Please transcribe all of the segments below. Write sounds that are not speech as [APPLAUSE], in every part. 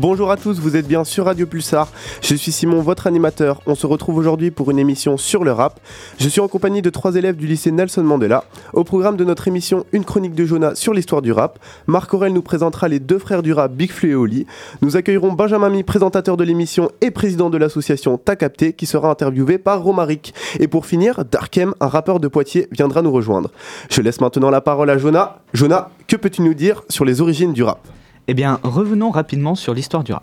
Bonjour à tous, vous êtes bien sur Radio Pulsar. Je suis Simon, votre animateur. On se retrouve aujourd'hui pour une émission sur le rap. Je suis en compagnie de trois élèves du lycée Nelson Mandela. Au programme de notre émission, une chronique de Jonah sur l'histoire du rap. Marc Aurel nous présentera les deux frères du rap, Big Flu et Oli. Nous accueillerons Benjamin Mi, présentateur de l'émission et président de l'association Ta Capté, qui sera interviewé par Romaric. Et pour finir, Darkem, un rappeur de Poitiers, viendra nous rejoindre. Je laisse maintenant la parole à Jonah. Jonah, que peux-tu nous dire sur les origines du rap? Eh bien, revenons rapidement sur l'histoire du rap.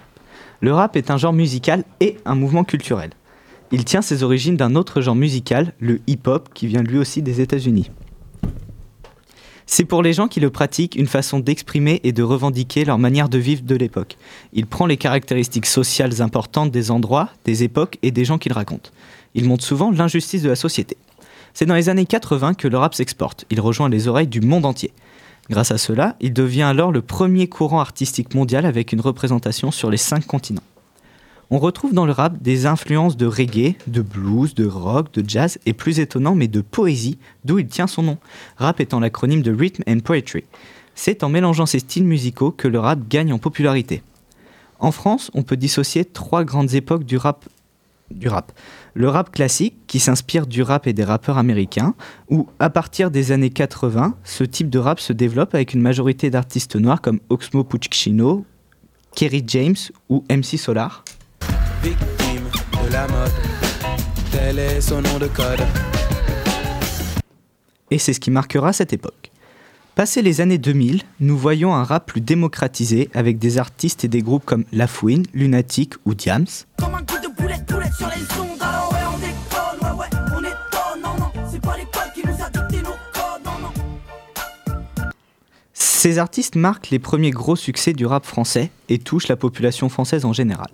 Le rap est un genre musical et un mouvement culturel. Il tient ses origines d'un autre genre musical, le hip-hop, qui vient lui aussi des États-Unis. C'est pour les gens qui le pratiquent une façon d'exprimer et de revendiquer leur manière de vivre de l'époque. Il prend les caractéristiques sociales importantes des endroits, des époques et des gens qu'il raconte. Il montre souvent l'injustice de la société. C'est dans les années 80 que le rap s'exporte. Il rejoint les oreilles du monde entier. Grâce à cela, il devient alors le premier courant artistique mondial avec une représentation sur les cinq continents. On retrouve dans le rap des influences de reggae, de blues, de rock, de jazz et plus étonnant, mais de poésie, d'où il tient son nom. Rap étant l'acronyme de Rhythm and Poetry. C'est en mélangeant ces styles musicaux que le rap gagne en popularité. En France, on peut dissocier trois grandes époques du rap. Du rap. Le rap classique, qui s'inspire du rap et des rappeurs américains, où, à partir des années 80, ce type de rap se développe avec une majorité d'artistes noirs comme Oxmo Puccino, Kerry James ou MC Solar. victime de la mode. Tel est son nom de code. et c'est ce qui marquera cette époque. Passé les années 2000, nous voyons un rap plus démocratisé avec des artistes et des groupes comme La Fouine, Lunatic ou Diams. Comme un coup de boulette, boulette sur les ondes. Alors ouais, on déconne, ouais, ouais, on étonne. Non, non, c'est pas l'école qui nous a dicté nos codes. Non, non. Ces artistes marquent les premiers gros succès du rap français et touchent la population française en général.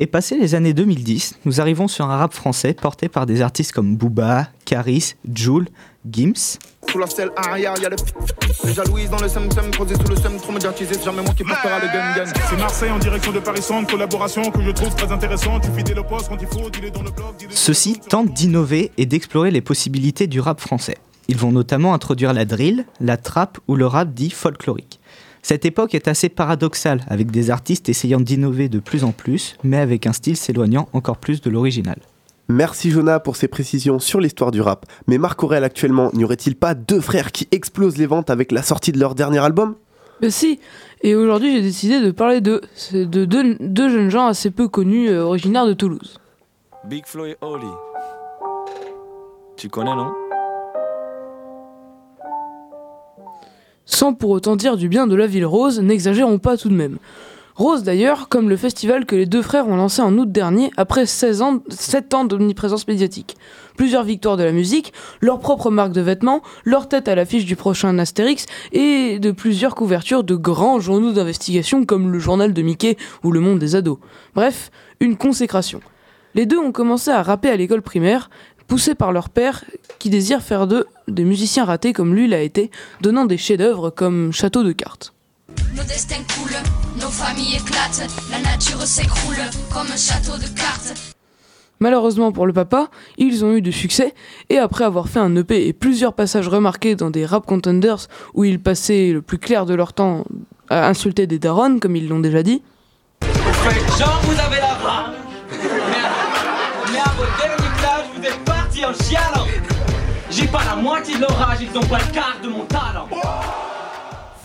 Et passé les années 2010, nous arrivons sur un rap français porté par des artistes comme Booba, Caris, Joule, Gims, Sous la selle arrière, y'a le Déjà Louise dans le sem-sem, posé sous le sem, trop médiatisé, c'est jamais moi qui portera le gun-gun. C'est Marseille en direction de Paris Centre, collaboration que je trouve très intéressante. Tu fidèle au poste quand il faut, dis-le dans le blog. dis-le- Ceux-ci tentent d'innover et d'explorer les possibilités du rap français. Ils vont notamment introduire la drill, la trap ou le rap dit folklorique. Cette époque est assez paradoxale, avec des artistes essayant d'innover de plus en plus, mais avec un style s'éloignant encore plus de l'original. Merci Jonah pour ces précisions sur l'histoire du rap. Mais Marc Aurel actuellement, n'y aurait-il pas deux frères qui explosent les ventes avec la sortie de leur dernier album? Ben si, et aujourd'hui j'ai décidé de parler de deux, deux jeunes gens assez peu connus, euh, originaires de Toulouse. Big Flo et Oli. Tu connais, non? Sans pour autant dire du bien de la ville rose, n'exagérons pas tout de même. Rose d'ailleurs, comme le festival que les deux frères ont lancé en août dernier après 16 ans, 7 ans d'omniprésence médiatique. Plusieurs victoires de la musique, leur propre marque de vêtements, leur tête à l'affiche du prochain Astérix et de plusieurs couvertures de grands journaux d'investigation comme le journal de Mickey ou le monde des ados. Bref, une consécration. Les deux ont commencé à rapper à l'école primaire, poussés par leur père qui désire faire d'eux des musiciens ratés comme lui l'a été, donnant des chefs-d'œuvre comme Château de cartes. Nos destins coulent, nos familles éclatent, la nature s'écroule comme un château de cartes. Malheureusement pour le papa, ils ont eu du succès et après avoir fait un EP et plusieurs passages remarqués dans des rap contenders où ils passaient le plus clair de leur temps à insulter des darons comme ils l'ont déjà dit, Genre vous avez la rame Mais à votre dernier vous êtes partis en chialant. J'ai pas la moitié de l'orage, ils ont pas le quart de mon talent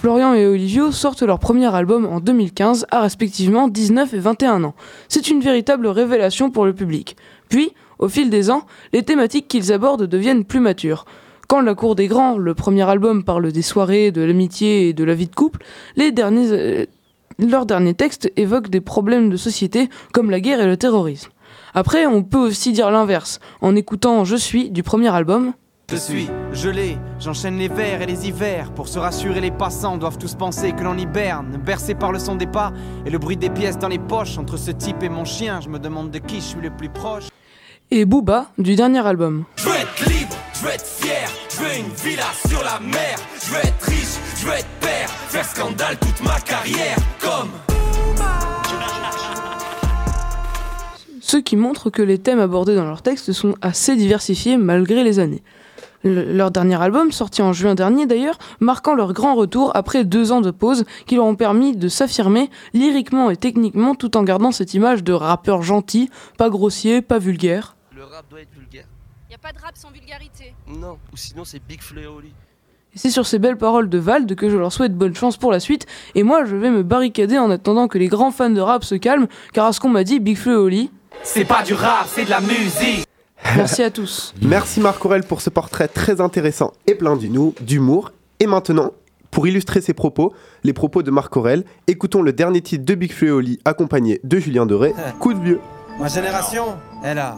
Florian et Olivio sortent leur premier album en 2015 à respectivement 19 et 21 ans. C'est une véritable révélation pour le public. Puis, au fil des ans, les thématiques qu'ils abordent deviennent plus matures. Quand La Cour des Grands, le premier album, parle des soirées, de l'amitié et de la vie de couple, euh, leurs derniers textes évoquent des problèmes de société comme la guerre et le terrorisme. Après, on peut aussi dire l'inverse. En écoutant Je suis du premier album, Je suis gelé, j'enchaîne les vers et les hivers. Pour se rassurer, les passants doivent tous penser que l'on hiberne. Bercé par le son des pas et le bruit des pièces dans les poches. Entre ce type et mon chien, je me demande de qui je suis le plus proche. et Booba du dernier album. Je veux être libre, je veux être fier, je veux une villa sur la mer, je veux être riche, je veux être père, faire scandale toute ma carrière, comme ce qui montre que les thèmes abordés dans leurs textes sont assez diversifiés malgré les années. Le- leur dernier album, sorti en juin dernier d'ailleurs, marquant leur grand retour après deux ans de pause qui leur ont permis de s'affirmer lyriquement et techniquement tout en gardant cette image de rappeur gentil, pas grossier, pas vulgaire. Le rap doit être vulgaire. Y a pas de rap sans vulgarité. Non, ou sinon c'est Big Fleoli. Et c'est sur ces belles paroles de Vald que je leur souhaite bonne chance pour la suite. Et moi, je vais me barricader en attendant que les grands fans de rap se calment, car à ce qu'on m'a dit, Big Flo et Oli. C'est pas du rap, c'est de la musique. Merci à tous. [LAUGHS] Merci Marc Aurel pour ce portrait très intéressant et plein d'humour- d'humour. Et maintenant, pour illustrer ses propos, les propos de Marc Aurel, écoutons le dernier titre de Big Flo et Oli accompagné de Julien Doré, [LAUGHS] Coup de vieux. Ma génération, elle a,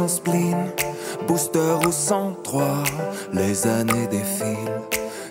Génération spleen, booster au 103. Les années défilent,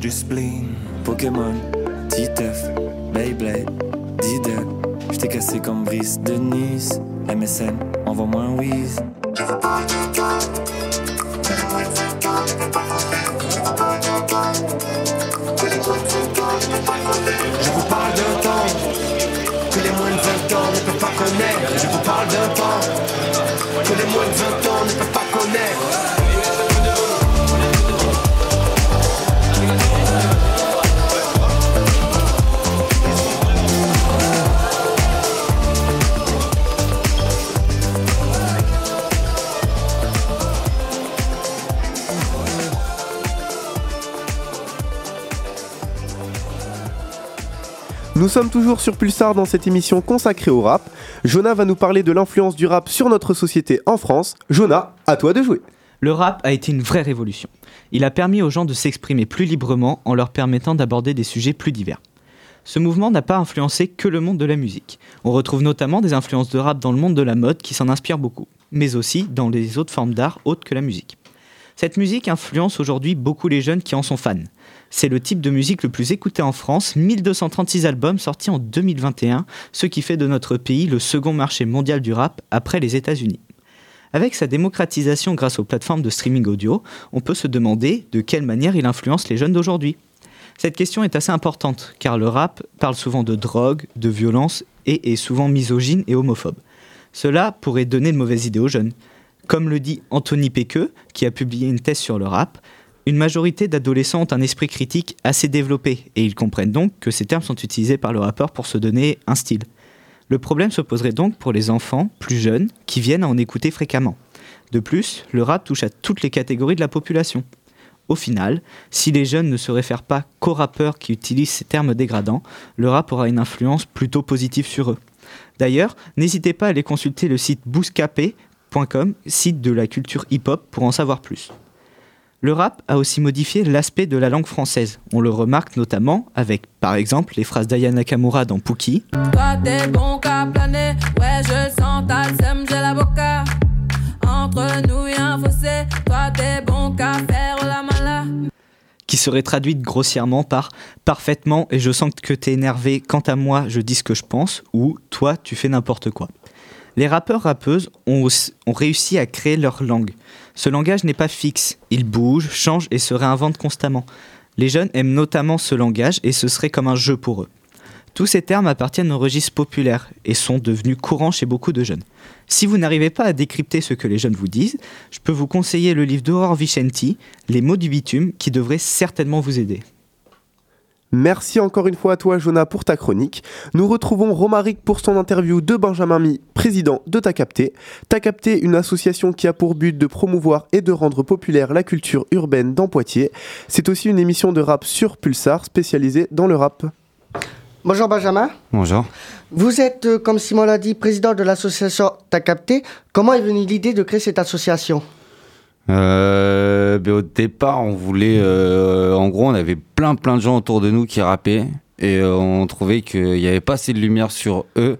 Du spleen. Pokémon, Titeuf, Beyblade, Diddle. J't'ai cassé comme Brice de Nice. MSN, envoie-moi un whiz. Nous sommes toujours sur Pulsar dans cette émission consacrée au rap. Jonah va nous parler de l'influence du rap sur notre société en France. Jonah, à toi de jouer. Le rap a été une vraie révolution. Il a permis aux gens de s'exprimer plus librement en leur permettant d'aborder des sujets plus divers. Ce mouvement n'a pas influencé que le monde de la musique. On retrouve notamment des influences de rap dans le monde de la mode qui s'en inspirent beaucoup, mais aussi dans les autres formes d'art autres que la musique. Cette musique influence aujourd'hui beaucoup les jeunes qui en sont fans. C'est le type de musique le plus écouté en France, 1236 albums sortis en 2021, ce qui fait de notre pays le second marché mondial du rap après les États-Unis. Avec sa démocratisation grâce aux plateformes de streaming audio, on peut se demander de quelle manière il influence les jeunes d'aujourd'hui. Cette question est assez importante, car le rap parle souvent de drogue, de violence et est souvent misogyne et homophobe. Cela pourrait donner de mauvaises idées aux jeunes. Comme le dit Anthony Péqueux, qui a publié une thèse sur le rap, une majorité d'adolescents ont un esprit critique assez développé, et ils comprennent donc que ces termes sont utilisés par le rappeur pour se donner un style. Le problème se poserait donc pour les enfants plus jeunes qui viennent à en écouter fréquemment. De plus, le rap touche à toutes les catégories de la population. Au final, si les jeunes ne se réfèrent pas qu'aux rappeurs qui utilisent ces termes dégradants, le rap aura une influence plutôt positive sur eux. D'ailleurs, n'hésitez pas à aller consulter le site bouscapé.com, site de la culture hip-hop, pour en savoir plus. Le rap a aussi modifié l'aspect de la langue française. On le remarque notamment avec, par exemple, les phrases d'Aya Nakamura dans Pookie. Toi t'es bon qu'à planer, ouais je sens ta sème, j'ai l'avocat. Entre nous y'a un fossé, toi t'es bon qu'à faire la mala. qui serait traduite grossièrement par parfaitement et je sens que t'es énervé, quant à moi je dis ce que je pense ou toi tu fais n'importe quoi. Les rappeurs rappeuses ont, aussi- ont réussi à créer leur langue. Ce langage n'est pas fixe, il bouge, change et se réinvente constamment. Les jeunes aiment notamment ce langage et ce serait comme un jeu pour eux. Tous ces termes appartiennent au registre populaire et sont devenus courants chez beaucoup de jeunes. Si vous n'arrivez pas à décrypter ce que les jeunes vous disent, je peux vous conseiller le livre d'Aurore Vicenti, Les mots du bitume, qui devrait certainement vous aider. Merci encore une fois à toi, Jonah, pour ta chronique. Nous retrouvons Romaric pour son interview de Benjamin Mi, président de Ta Capté. Ta Capté, une association qui a pour but de promouvoir et de rendre populaire la culture urbaine dans Poitiers. C'est aussi une émission de rap sur Pulsar spécialisée dans le rap. Bonjour Benjamin. Bonjour. Vous êtes, euh, comme Simon l'a dit, président de l'association T'as capté. Comment est venue l'idée de créer cette association? Euh, ben, au départ, on voulait. euh, en gros, on avait plein plein de gens autour de nous qui rappaient et euh, on trouvait qu'il n'y avait pas assez de lumière sur eux.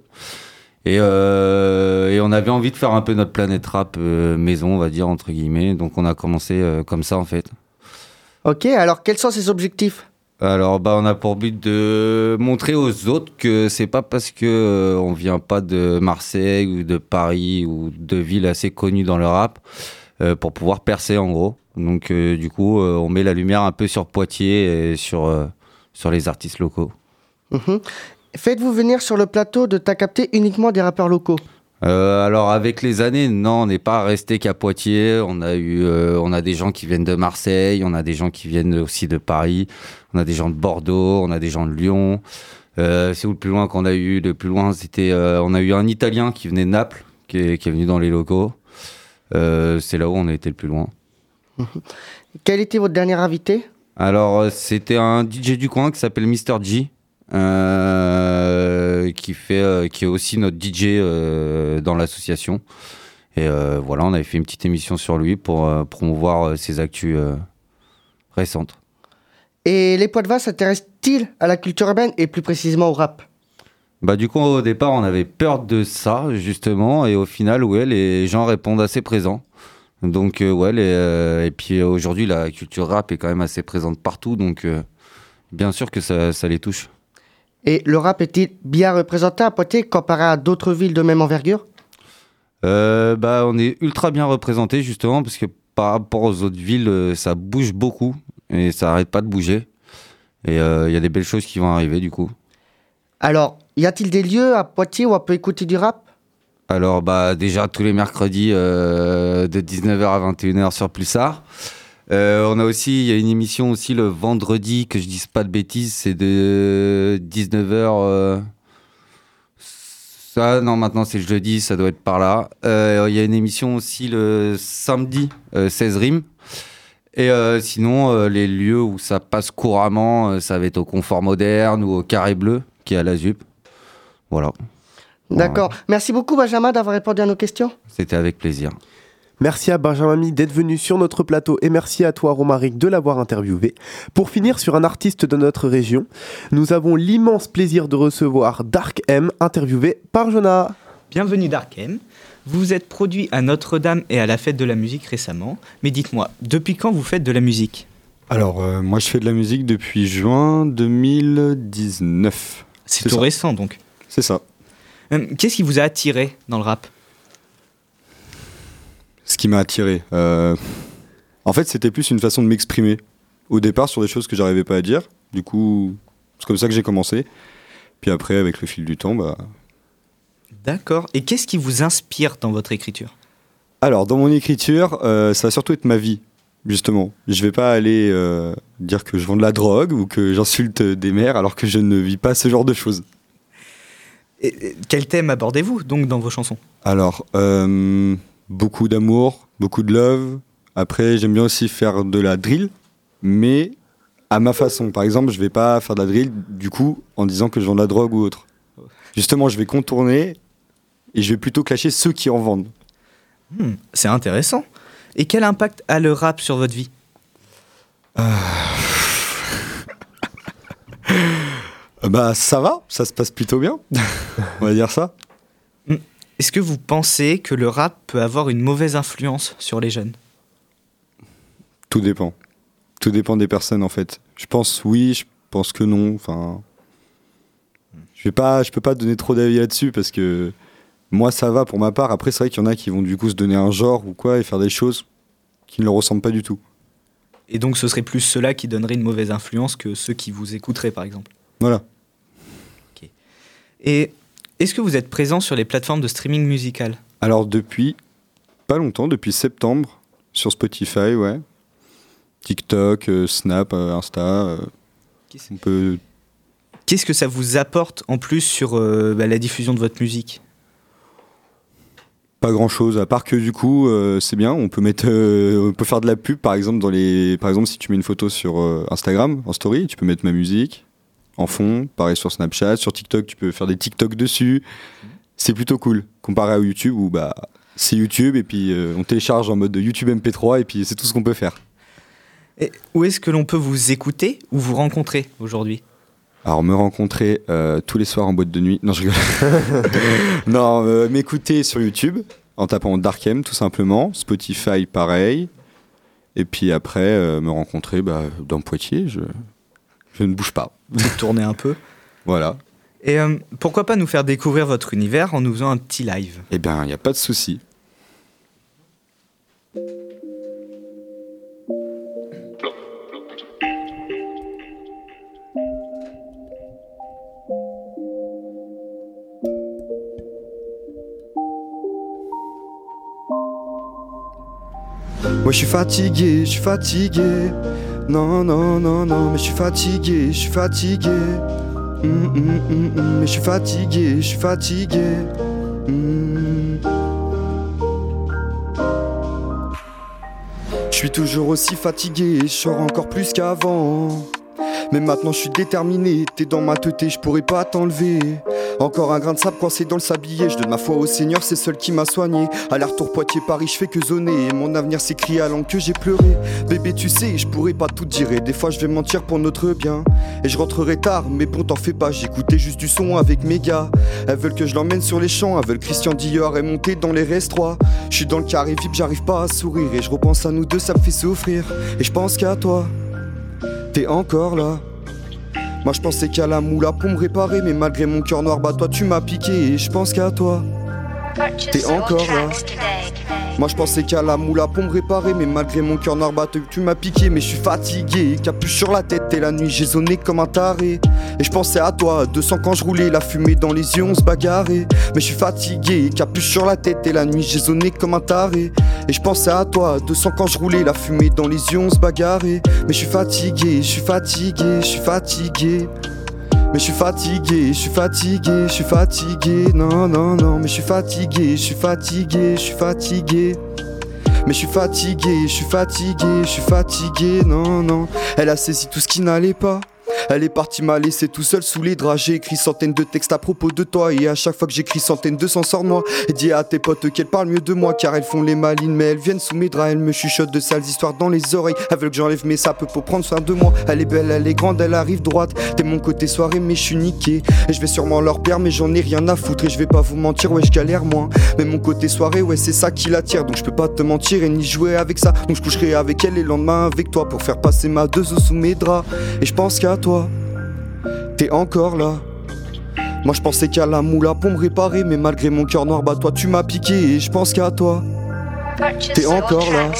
Et, et on avait envie de faire un peu notre planète rap maison, on va dire, entre guillemets. Donc on a commencé comme ça, en fait. Ok, alors quels sont ces objectifs? Alors, bah, on a pour but de montrer aux autres que c'est pas parce que euh, on vient pas de Marseille ou de Paris ou de villes assez connues dans le rap pour pouvoir percer en gros. Donc, euh, du coup, euh, on met la lumière un peu sur Poitiers et sur euh, sur les artistes locaux. Mhm. Faites-vous venir sur le plateau de capté uniquement des rappeurs locaux Euh, alors avec les années, non, on n'est pas resté qu'à Poitiers. On a eu, euh, on a des gens qui viennent de Marseille, on a des gens qui viennent aussi de Paris, on a des gens de Bordeaux, on a des gens de Lyon. Euh, c'est où le plus loin qu'on a eu? Le plus loin, c'était, euh, on a eu un Italien qui venait de Naples, qui est, qui est venu dans les locaux. Euh, c'est là où on a été le plus loin. [LAUGHS] Quel était votre dernier invité? Alors, euh, c'était un DJ du coin qui s'appelle Mr. G, euh, qui, fait, euh, qui est aussi notre DJ euh, dans l'association. Et voilà, on avait fait une petite émission sur lui pour promouvoir ses actus récentes. Et les Poitevins s'intéressent-ils à la culture urbaine et plus précisément au rap? Bah, du coup, au départ, on avait peur de ça, justement, et au final, ouais, les gens répondent assez présents. Donc, euh, ouais, les, euh, et puis euh, aujourd'hui, la culture rap est quand même assez présente partout, donc euh, bien sûr que ça, ça les touche. Et le rap est-il bien représenté à Poitiers comparé à d'autres villes de même envergure? Bah, on est ultra bien représenté justement parce que par rapport aux autres villes, ça bouge beaucoup et ça arrête pas de bouger. Et il y a des belles choses qui vont arriver du coup. Alors, y a-t-il des lieux à Poitiers où on peut écouter du rap? Alors bah déjà tous les mercredis euh, de 19h à 21h sur Pulsar. Euh, on a aussi, il y a une émission aussi le vendredi, que je dise pas de bêtises, c'est de 19h. euh, ça, non, maintenant c'est jeudi, ça doit être par là. Euh, Il y a une émission aussi le samedi, euh, 16 rimes. Et sinon, les lieux où ça passe couramment, ça va être au Confort Moderne ou au Carré Bleu, qui est à la ZUP. Voilà. D'accord. Merci beaucoup Benjamin d'avoir répondu à nos questions. C'était avec plaisir. Merci à Benjamin Mi d'être venu sur notre plateau et merci à toi Romaric de l'avoir interviewé. Pour finir sur un artiste de notre région, nous avons l'immense plaisir de recevoir Dark M interviewé par Jonah. Bienvenue Dark M. Vous vous êtes produit à Notre-Dame et à la fête de la musique récemment, mais dites-moi, depuis quand vous faites de la musique? Alors, euh, moi, je fais de la musique depuis juin 2019. C'est tout ça. récent donc. C'est ça. Euh, Qu'est-ce qui vous a attiré dans le rap? Ce qui m'a attiré. euh, En fait, c'était plus une façon de m'exprimer. Au départ, sur des choses que j'arrivais pas à dire. Du coup, c'est comme ça que j'ai commencé. Puis après, avec le fil du temps, bah. D'accord. Et qu'est-ce qui vous inspire dans votre écriture? Alors, dans mon écriture, euh, ça va surtout être ma vie, justement. Je vais pas aller euh, dire que je vends de la drogue ou que j'insulte des mères alors que je ne vis pas ce genre de choses. Et, et Quel thème abordez-vous donc dans vos chansons? Alors, euh, beaucoup d'amour, beaucoup de love. Après, j'aime bien aussi faire de la drill, mais à ma façon. Par exemple, je vais pas faire de la drill, du coup, en disant que je vends de la drogue ou autre. Justement, je vais contourner et je vais plutôt clasher ceux qui en vendent. Hmm, C'est intéressant. Et quel impact a le rap sur votre vie Euh, Bah, ça va, ça se passe plutôt bien. On va dire ça. Hmm. Est-ce que vous pensez que le rap peut avoir une mauvaise influence sur les jeunes? Tout dépend. Tout dépend des personnes en fait. Je pense oui, je pense que non. Enfin, je vais pas, je peux pas donner trop d'avis là-dessus parce que moi ça va pour ma part. Après c'est vrai qu'il y en a qui vont du coup se donner un genre ou quoi et faire des choses qui ne leur ressemblent pas du tout. Et donc ce serait plus ceux-là qui donneraient une mauvaise influence que ceux qui vous écouteraient par exemple. Voilà. Et est-ce que vous êtes présent sur les plateformes de streaming musical? Alors depuis pas longtemps, depuis septembre sur Spotify, ouais. TikTok, euh, Snap, euh, Insta. euh, peut Qu'est-ce que ça vous apporte en plus sur bah, la diffusion de votre musique? Pas grand chose, à part que du coup, euh, c'est bien, on peut mettre, euh, on peut faire de la pub par exemple dans les, par exemple si tu mets une photo sur euh, Instagram en story, tu peux mettre ma musique en fond, pareil sur Snapchat, sur TikTok, tu peux faire des TikTok dessus. C'est plutôt cool comparé à YouTube où bah c'est YouTube et puis on télécharge en mode YouTube MP3 et puis c'est tout ce qu'on peut faire. Où est-ce que l'on peut vous écouter ou vous rencontrer aujourd'hui? Alors me rencontrer euh, tous les soirs en boîte de nuit. Non, je rigole. [LAUGHS] non, euh, m'écouter sur YouTube en tapant Darkem tout simplement. Spotify pareil. Et puis après euh, me rencontrer bah, dans Poitiers. Je, je ne bouge pas. Vous tournez un peu [LAUGHS] Voilà. Et pourquoi pas nous faire découvrir votre univers en nous faisant un petit live? Eh bien, il n'y a pas de souci. Moi je suis fatigué, je suis fatigué. Non, non, non, non, mais je suis fatigué, je suis fatigué. Hum, hum, hum, mais je suis fatigué, je suis fatigué. Je suis toujours aussi fatigué, je sors encore plus qu'avant. Mais maintenant je suis déterminé, t'es dans ma tête et je pourrais pas t'enlever. Encore un grain de sable coincé dans le sablier, je donne ma foi au Seigneur, c'est seul qui m'a soigné. Aller-retour Poitiers-Paris, je fais que zoner. Et mon avenir s'écrit à langue que j'ai pleuré. Bébé, tu sais, je pourrais pas tout dire. Et des fois, je vais mentir pour notre bien. Et je rentrerai tard, mais bon, t'en fais pas. J'écoutais juste du son avec mes gars. Elles veulent que je l'emmène sur les champs. Elles veulent Christian Dior et monter dans les restes 3. Je suis dans le carré VIP, j'arrive pas à sourire. Et je repense à nous deux, ça me fait souffrir. Et je pense qu'à toi, t'es encore là. Moi je pensais qu'à la moula pour me réparer Mais malgré mon cœur noir bah toi tu m'as piqué Et je pense qu'à toi. T'es encore là. Moi je pensais qu'à la moula pour me réparer Mais malgré mon cœur noir bah tu m'as piqué Mais je suis fatigué. Capuche sur la tête et la nuit j'ai zoné comme un taré. Et je pensais à toi 200 quand je roulais La fumée dans les yeux on se bagarrait. Mais je suis fatigué Capuche sur la tête et la nuit j'ai zoné comme un taré Et je pensais à toi 200 quand je roulais La fumée dans les yeux on se bagarrait Mais je suis fatigué Je suis fatigué Je suis fatigué mais je suis fatigué, je suis fatigué, je suis fatigué, non, non, non, mais je suis fatigué, je suis fatigué, je suis fatigué. Mais je suis fatigué, je suis fatigué, je suis fatigué, non, non. Elle a saisi tout ce qui n'allait pas. Elle est partie m'a laissé tout seul sous les draps. J'ai écrit centaines de textes à propos de toi. Et à chaque fois que j'écris centaines de s'en sort moi. Et dis à tes potes qu'elles parlent mieux de moi. Car elles font les malines, mais elles viennent sous mes draps. Elles me chuchotent de sales histoires dans les oreilles. Elles veulent que j'enlève mes sapes pour prendre soin de moi. Elle est belle, elle est grande, elle arrive droite. T'es mon côté soirée, mais je suis niqué. Et je vais sûrement leur perdre, mais j'en ai rien à foutre. Et je vais pas vous mentir, ouais, je galère moins. Mais mon côté soirée, ouais, c'est ça qui l'attire. Donc je peux pas te mentir et ni jouer avec ça. Donc je coucherai avec elle et le lendemain avec toi pour faire passer ma deux sous mes draps. Et je pense qu'à toi, t'es encore là. Moi je pensais qu'à la moula pour me réparer, mais malgré mon cœur noir, bah toi tu m'as piqué et je pense qu'à toi. T'es encore là.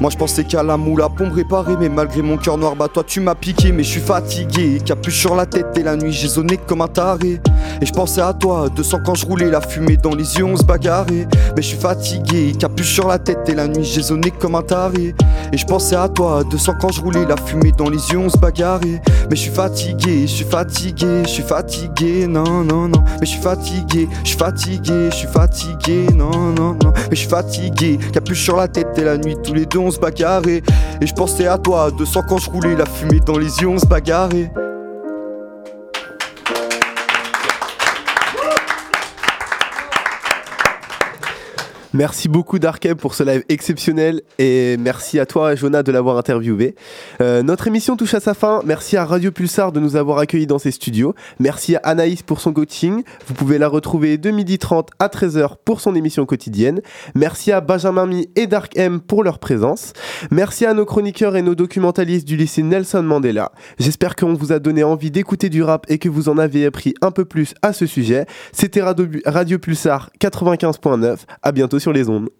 Moi je pensais qu'à la moula pour me réparer, mais malgré mon cœur noir, bah toi tu m'as piqué, mais je suis fatigué. Capuche sur la tête et la nuit, j'ai zoné comme un taré. Et je pensais à toi, 200 quand je roulais, la fumée dans les yeux, on se bagarrait. Mais je suis fatigué, capuche sur la tête et la nuit, j'ai zoné comme un taré. Et je pensais à toi, 200 quand je roulais, la fumée dans les yeux, on se bagarrait. Mais je suis fatigué, je suis fatigué, je suis fatigué, non, non, non. Mais je suis fatigué, je suis fatigué, je suis fatigué, non, non, non. Mais je suis fatigué, capuche sur la tête et la nuit, tous les deux on se bagarrait. Et je pensais à toi, 200 quand je roulais, la fumée dans les yeux, on se bagarrait. Merci beaucoup Darkem pour ce live exceptionnel et merci à toi Jonah de l'avoir interviewé. Euh, notre émission touche à sa fin. Merci à Radio Pulsar de nous avoir accueillis dans ses studios. Merci à Anaïs pour son coaching. Vous pouvez la retrouver de 12h30 à 13h pour son émission quotidienne. Merci à Benjamin Mi et Dark M pour leur présence. Merci à nos chroniqueurs et nos documentalistes du lycée Nelson Mandela. J'espère qu'on vous a donné envie d'écouter du rap et que vous en avez appris un peu plus à ce sujet. C'était Radio, Radio Pulsar 95.9. À sur les ondes.